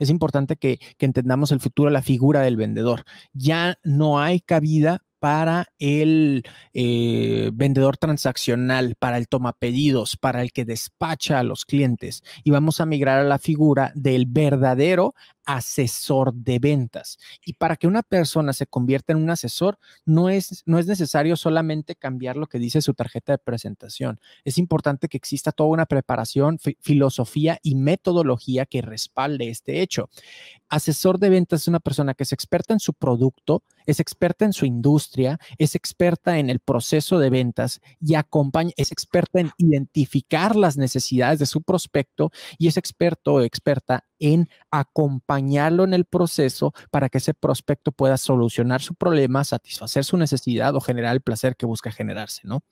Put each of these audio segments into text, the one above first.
es importante que, entendamos el futuro, la figura del vendedor. Ya no hay cabida para el eh, vendedor transaccional, para el toma pedidos, para el que despacha a los clientes. Y vamos a migrar a la figura del verdadero asesor de ventas. Y para que una persona se convierta en un asesor, no es, no es necesario solamente cambiar lo que dice su tarjeta de presentación. Es importante que exista toda una preparación, filosofía y metodología que respalde este hecho. Asesor de ventas es una persona que es experta en su producto, es experta en su industria, es experta en el proceso de ventas y acompaña, es experta en identificar las necesidades de su prospecto y es experto o experta en acompañarlo en el proceso para que ese prospecto pueda solucionar su problema, satisfacer su necesidad o generar el placer que busca generarse, ¿no?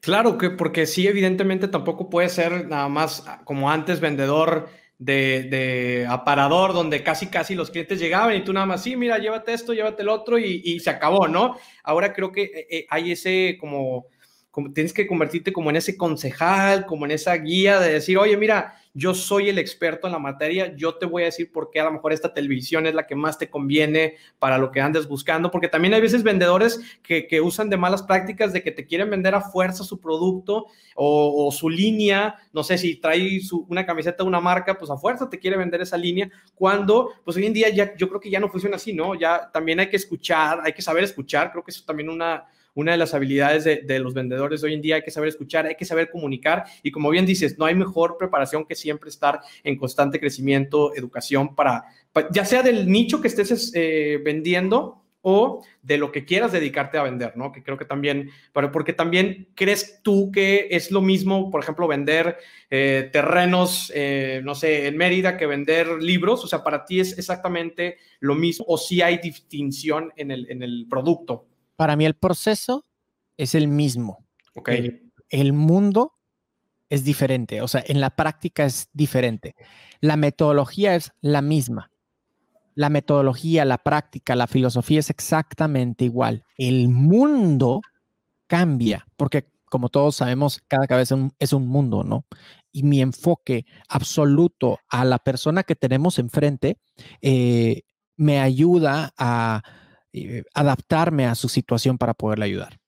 Claro que porque sí, evidentemente tampoco puede ser nada más como antes vendedor de, aparador donde casi casi los clientes llegaban y tú nada más, sí, mira, llévate esto, llévate el otro y, se acabó, ¿no? Ahora creo que eh, eh, hay ese como, como, tienes que convertirte como en ese concejal, como en esa guía de decir, oye, mira, yo soy el experto en la materia, yo te voy a decir por qué a lo mejor esta televisión es la que más te conviene para lo que andes buscando, porque también hay veces vendedores que, usan de malas prácticas de que te quieren vender a fuerza su producto o, su línea, no sé si trae una camiseta de una marca, pues a fuerza te quiere vender esa línea, cuando pues hoy en día ya yo creo que ya no funciona así, ¿no? Ya también hay que escuchar, hay que saber escuchar, creo que eso también una una de las habilidades de, los vendedores hoy en día. Hay que saber escuchar, hay que saber comunicar y como bien dices, no hay mejor preparación que siempre estar en constante crecimiento, educación para, ya sea del nicho que estés eh, vendiendo o de lo que quieras dedicarte a vender, ¿no? Que creo que también, pero porque también crees tú que es lo mismo, por ejemplo, vender eh, terrenos, eh, no sé, en Mérida que vender libros, o sea, para ti es exactamente lo mismo o si hay distinción en el, en el producto. Para mí el proceso es el mismo. Ok. El, mundo es diferente, o sea, en la práctica es diferente. La metodología es la misma. La metodología, la práctica, la filosofía es exactamente igual. El mundo cambia, porque como todos sabemos, cada cabeza es un mundo, ¿no? Y mi enfoque absoluto a la persona que tenemos enfrente eh, me ayuda a adaptarme a su situación para poderle ayudar.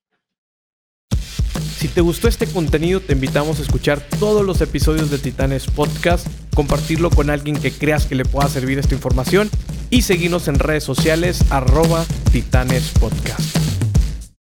Si te gustó este contenido, te invitamos a escuchar todos los episodios de Titanes Podcast, compartirlo con alguien que creas que le pueda servir esta información y seguirnos en redes sociales arroba Titanes Podcast.